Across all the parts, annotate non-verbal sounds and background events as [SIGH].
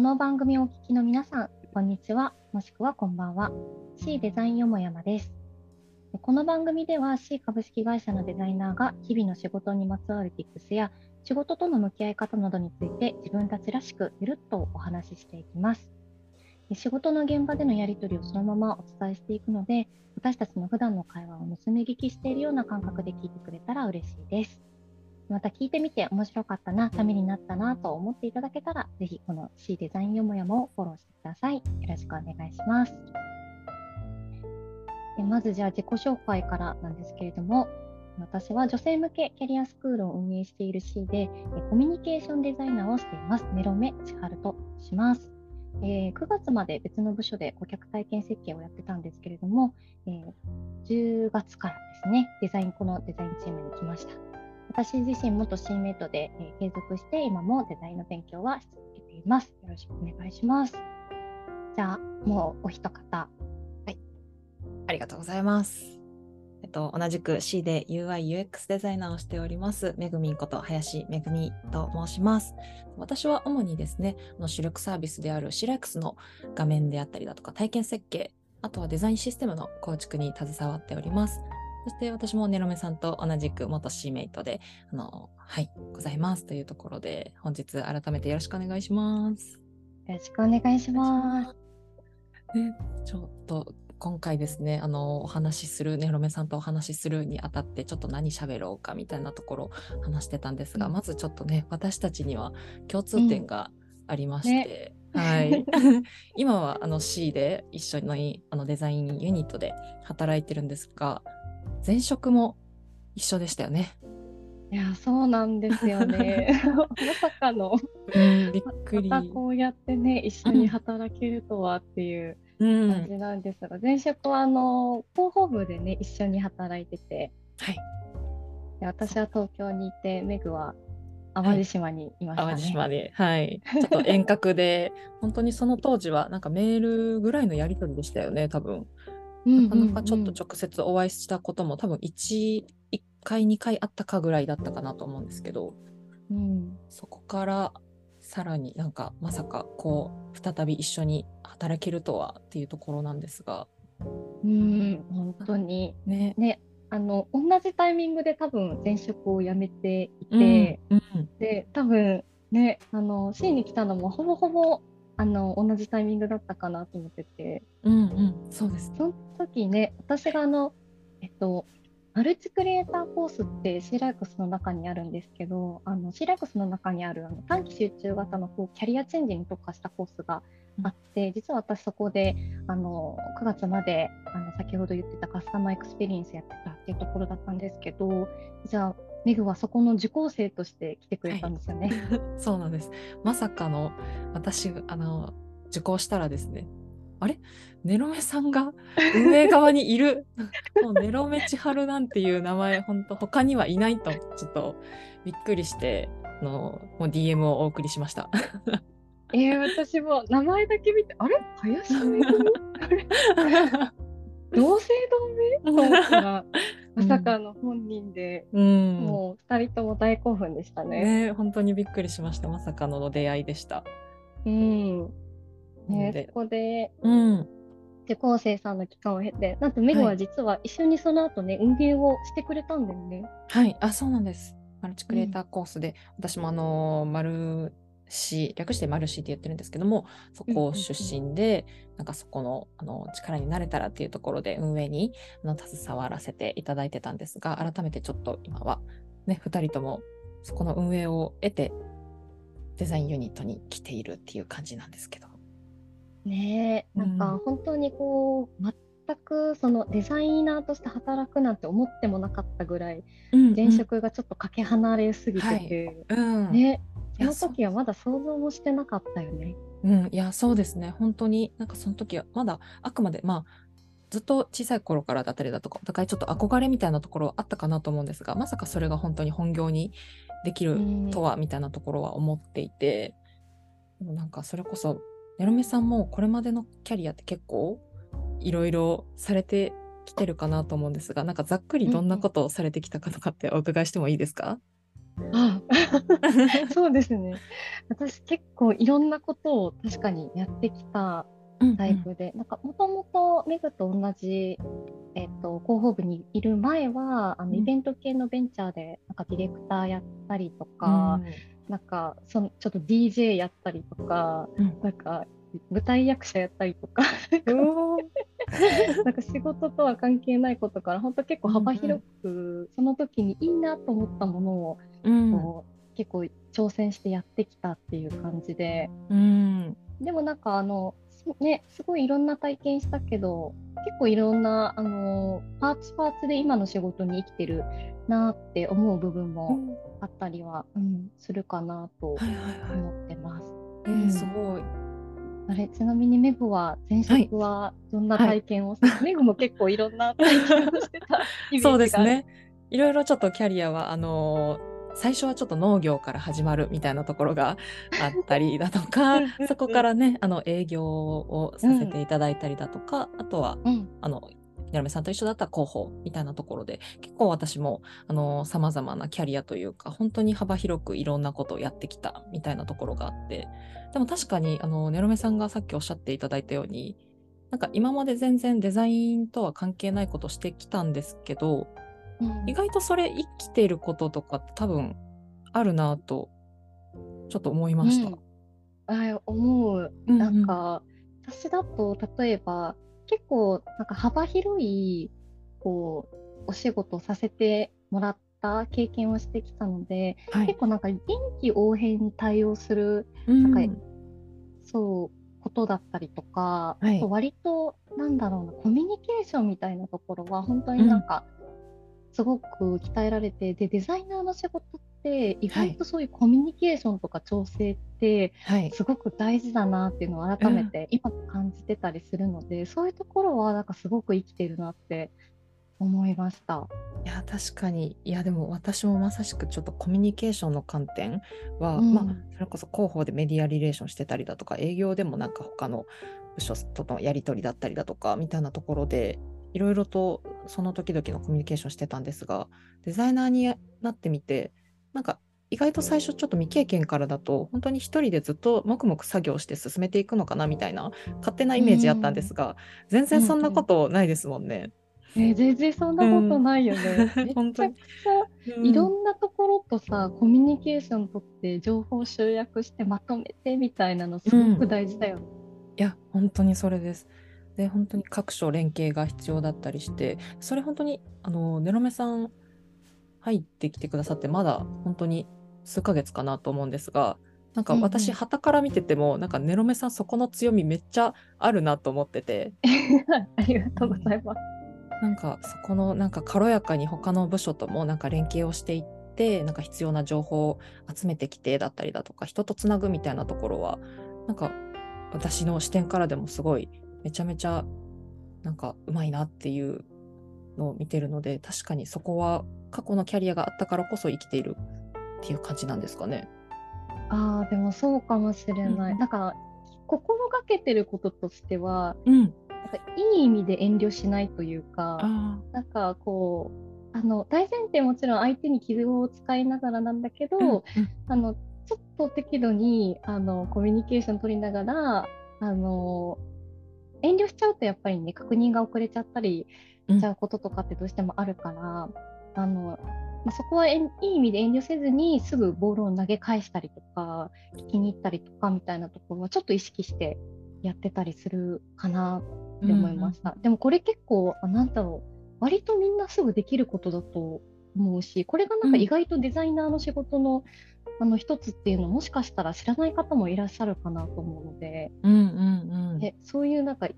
の番組をお聞きの皆さん、こんにちは、もしくはこんばんは。C デザインよもやまです。この番組では C 株式会社のデザイナーが日々の仕事にまつわる Tips や仕事との向き合い方などについて自分たちらしくゆるっとお話ししていきます。仕事の現場でのやり取りをそのままお伝えしていくので、私たちの普段の会話を盗み聞きしているような感覚で聞いてくれたら嬉しいです。また聞いてみて面白かったな、ためになったなと思っていただけたら、ぜひこの C デザインよもやもをフォローしてください。よろしくお願いします。でまずじゃあ自己紹介からなんですけれども、私は女性向けキャリアスクールを運営している C で、コミュニケーションデザイナーをしています。メロメ千春とします。えー、9月まで別の部署で顧客体験設計をやってたんですけれども、えー、10月からですね、デザイン、このデザインチームに来ました。私自身元シーメイトで、えー、継続して今もデザインの勉強はし続けています。よろしくお願いします。じゃあもうお一方。はい。ありがとうございます。えっと、同じく C で UI、UX デザイナーをしております、めぐみんこと林めぐみと申します。私は主にですね、の主力サービスであるシラックスの画面であったりだとか体験設計、あとはデザインシステムの構築に携わっております。そして私もネロメさんと同じく元シーメイトで、あの、はい、ございます。というところで、本日改めてよろしくお願いします。よろしくお願いします。で、ちょっと今回ですね、あの、お話しする、ネロメさんとお話しするにあたって、ちょっと何喋ろうかみたいなところ話してたんですが、うん、まずちょっとね、私たちには共通点がありまして、うんね、はい、[LAUGHS] 今はあの C で一緒にあのデザインユニットで働いてるんですが前職も一緒でしたよね。いやそうなんですよね。[LAUGHS] まさかの、うん、びっくり。またこうやってね一緒に働けるとはっていう感じなんですが、うん、前職はあの広報部でね一緒に働いてて、はい、で私は東京にいてメグは淡路島にいましたね。淡路島で、はい。ちょっと遠隔で、本当にその当時はなんかメールぐらいのやり取りでしたよね、多分。なかなかちょっと直接お会いしたことも多分 1, 1回2回あったかぐらいだったかなと思うんですけど、うん、そこからさらになんかまさかこう再び一緒に働けるとはっていうところなんですが。うん本当に。ね。ねあの同じタイミングで多分前職を辞めていて、うんうん、で多分ねあの C に来たのもほぼほぼあの同じタイミングだったかなと思ってて、うんうん、そうです、その時ね私があのえっとマルチクリエイターコースって SHElikes の中にあるんですけどあの SHElikes の中にあるあの短期集中型のこうキャリアチェンジに特化したコースがあって、実は私そこであの9月まであの先ほど言ってたカスタマーエクスペリエンスやってたっていうところだったんですけどじゃあメグはそこの受講生として来てくれたんですよね。はい、[LAUGHS] そうなんです。まさかの私あの受講したらですね。あれ？ネロメさんが [LAUGHS] 運営側にいる？[LAUGHS] もうネロメ千春なんていう名前本当他にはいないとちょっとびっくりしてのもう DM をお送りしました。えー、私も名前だけ見てあれ？林同姓同名？と思ったらまさかの本人で、うん、もう2人とも大興奮でしたね。ね本当にびっくりしましたまさかの出会いでした。うんね、そこで、うん、受講生さんの期間を経てなんとメグは実は一緒にその後ね、はい、運営をしてくれたんだよね。はいあそうなんです。マルチクリエイターコースで、うん、私もあのー、マル市略してマルシーって言ってるんですけどもそこ出身で、なんかそこのあの力になれたらっていうところで運営にあの携わらせていただいてたんですが改めてちょっと今はね2人ともそこの運営を得てデザインユニットに来ているっていう感じなんですけど。ねえなんか本当にこう、うん、全くそのデザイナーとして働くなんて思ってもなかったぐらい、うんうん、現職がちょっとかけ離れすぎてて、はいうん、ねその時はまだ想像もしてなかったよね。うん、いやそうですね。本当になんかその時はまだあくまでまあずっと小さい頃からだったりだとかお互いちょっと憧れみたいなところあったかなと思うんですがまさかそれが本当に本業にできるとはみたいなところは思っていて、でもなんかそれこそネロメさんもこれまでのキャリアって結構いろいろされてきてるかなと思うんですがなんかざっくりどんなことをされてきたかとかってお伺いしてもいいですか、あ [LAUGHS] そうですね。私結構いろんなことを確かにやってきたタイプで、なんかもともとメグと同じ、えっと、広報部にいる前はあの、イベント系のベンチャーでなんかディレクターやったりとか、なんかそのちょっと DJ やったりとか、なんか舞台役者やったりとか。[LAUGHS] なんか仕事とは関係ないことから本当結構幅広く、うんうん、その時にいいなと思ったものを、うん、こう結構挑戦してやってきたっていう感じで、うん、でもなんかあのねすごいいろんな体験したけど結構いろんなあのパーツパーツで今の仕事に生きてるなって思う部分もあったりは、うん、するかなと思ってます。はい。はいはい、えー、すごいあれちなみにメグは前職はどんな体験を、はい、メグも結構いろんな体験をしてた [LAUGHS] そうですね。いろいろちょっとキャリアはあのー、最初はちょっと農業から始まるみたいなところが [LAUGHS] あったりだとかそこからねあの営業をさせていただいたりだとか、うん、あとは、うん、あのニャルメさんと一緒だったら広報みたいなところで結構私もさまざまなキャリアというか本当に幅広くいろんなことをやってきたみたいなところがあってでも確かにあのネロメさんがさっきおっしゃっていただいたようになんか今まで全然デザインとは関係ないことしてきたんですけど、うん、意外とそれ生きていることとか多分あるなとちょっと思いました。うん、あ思う、なんか、うん。うん、私だと例えば結構なんか幅広いこうお仕事をさせてもらった経験をしてきたので、はい、結構なんか臨機応変に対応する、なんかそうことだったりとか、はい、割となんだろうなコミュニケーションみたいなところは本当になんか、すごく鍛えられてでデザイナーの仕事って意外とそういうコミュニケーションとか調整ってすごく大事だなっていうのを改めて今感じてたりするので、うん、そういうところはなんかすごく生きてるなって思いました。いや確かに。いやでも私もまさしくちょっとコミュニケーションの観点は、うん、まあそれこそ広報でメディアリレーションしてたりだとか営業でもなんか他の部署とのやり取りだったりだとかみたいなところでいろいろとその時々のコミュニケーションしてたんですがデザイナーになってみてなんか意外と最初ちょっと未経験からだと本当に一人でずっと黙々作業して進めていくのかなみたいな勝手なイメージあったんですが、全然そんなことないですもんね。うんうん、えー、全然そんなことないよね。うん、[LAUGHS] 本当にいろんなところとさコミュニケーションとって情報集約してまとめてみたいなのすごく大事だよね。いや本当にそれです。で本当に各所連携が必要だったりしてそれ本当にあのネロメさん入ってきてくださってまだ本当に数ヶ月かなと思うんですがなんか私はたから見てても、なんかネロメさんそこの強みめっちゃあるなと思ってて。[LAUGHS] ありがとうございます、なんかそこのなんか軽やかに他の部署ともなんか連携をしていってなんか必要な情報を集めてきてだったりだとか人とつなぐみたいなところはなんか私の視点からでもすごいめちゃめちゃなんかうまいなっていうのを見てるので確かにそこは過去のキャリアがあったからこそ生きているっていう感じなんですかね。あーでもそうかもしれない。うん、なんか心がけてることとしては、うん、なんかいい意味で遠慮しないというかなんかこうあの大前提もちろん相手に傷を使いながらなんだけど、うんうん、あのちょっと適度にあのコミュニケーション取りながらあの遠慮しちゃうとやっぱりね確認が遅れちゃったりしちゃうこととかってどうしてもあるから、あのまあ、そこはいい意味で遠慮せずにすぐボールを投げ返したりとか聞きに行ったりとかみたいなところはちょっと意識してやってたりするかなって思いました。うんうん、でもこれ結構あなんだろう割とみんなすぐできることだと思うしこれがなんか意外とデザイナーの仕事の、あの一つっていうのもしかしたら知らない方もいらっしゃるかなと思うので、うんうんうん、でそういうなんか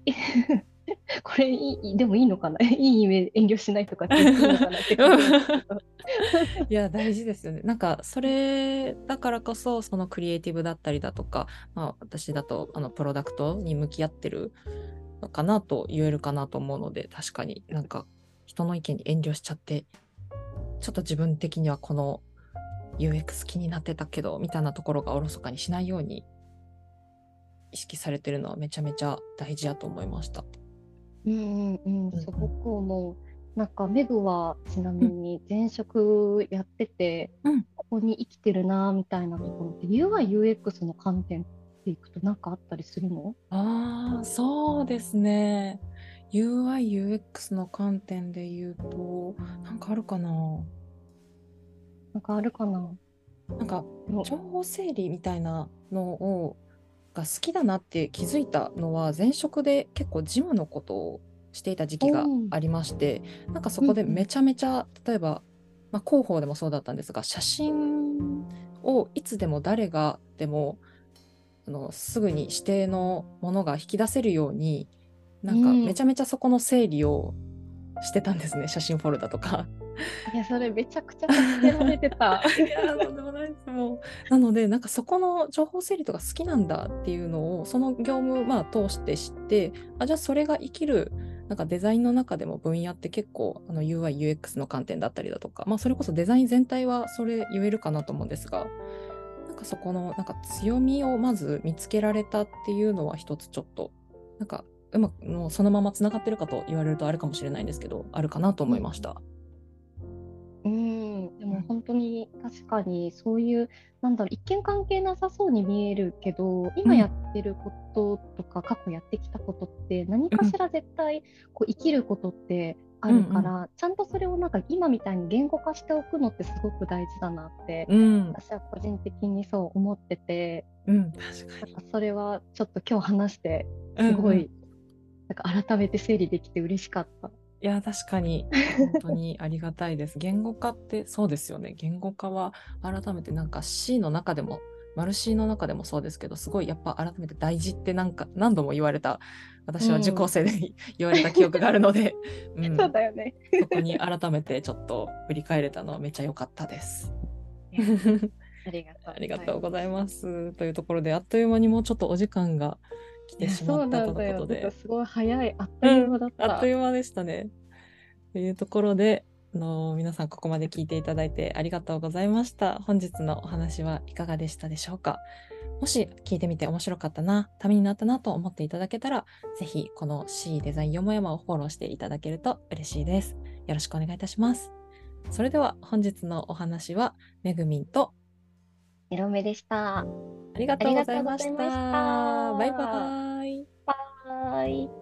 [LAUGHS] これいいでもいいのかな？[LAUGHS] いい意味遠慮しないとかっていいのかなって [LAUGHS] いや大事ですよね。なんかそれだからこそそのクリエイティブだったりだとか、まあ、私だとあのプロダクトに向き合ってるのかなと言えるかなと思うので確かになんか人の意見に遠慮しちゃってちょっと自分的にはこの UX 気になってたけどみたいなところがおろそかにしないように意識されてるのはめちゃめちゃ大事やと思いました。うんうんうん、すごく思う。なんかメグはちなみに前職やってて、うん、個に生きてるなみたいなところって UIUX の観点でいくと何かあったりするの？ああ、そうですね。UI、UX の観点で言うと、なんかあるかな？なんかあるかな？なんか情報整理みたいなのをが好きだなって気づいたのは前職で結構事務のことをしていた時期がありましてなんかそこでめちゃめちゃ例えば、まあ、広報でもそうだったんですが写真をいつでも誰がでもあのすぐに指定のものが引き出せるようになんかうんめちゃめちゃそこの整理をしてたんですね、写真フォルダとか。いやそれめちゃくちゃ助けられてた [LAUGHS] いやーとんでもないですもうなのでなんかそこの情報整理とか好きなんだっていうのをその業務まあ通して知ってあじゃあそれが生きるなんかデザインの中でも分野って結構あの UIUX の観点だったりだとか、まあ、それこそデザイン全体はそれ言えるかなと思うんですがなんかそこのなんか強みをまず見つけられたっていうのは一つちょっとなんかうまくもうそのままつながってるかと言われるとあるかもしれないんですけどあるかなと思いました。うんでも本当に確かにそういうなんだろう一見関係なさそうに見えるけど今やってることとか過去やってきたことって何かしら絶対こう生きることってあるから、ちゃんとそれをなんか今みたいに言語化しておくのってすごく大事だなって、うん、私は個人的にそう思っててうん、確かに。それはちょっと今日話してうんうん。すごい、なんか改めて整理できて嬉しかった。いや、確かに、本当にありがたいです。言語化ってそうですよね。言語化は改めてなんか C の中でも、マル C の中でもそうですけど、すごいやっぱ改めて大事ってなんか何度も言われた、私は受講生で言われた記憶があるので、[LAUGHS] うんそうだよね。そこに改めてちょっと振り返れたのはめっちゃ良かったで [LAUGHS] す。ありがとうございます。というところで、あっという間にもうちょっとお時間が来てしまったと。のことで。すごい早い、あっという間だった。あっという間でしたね。というところで、あの皆さんここまで聞いていただいてありがとうございました。本日のお話はいかがでしたでしょうかもし聞いてみて面白かったな、ためになったなと思っていただけたら、ぜひこの C デザインよもやまをフォローしていただけると嬉しいです。よろしくお願いいたします。それでは本日のお話はめぐみんとエロメでした。ありがとうございましたた。バイバイ。はーい。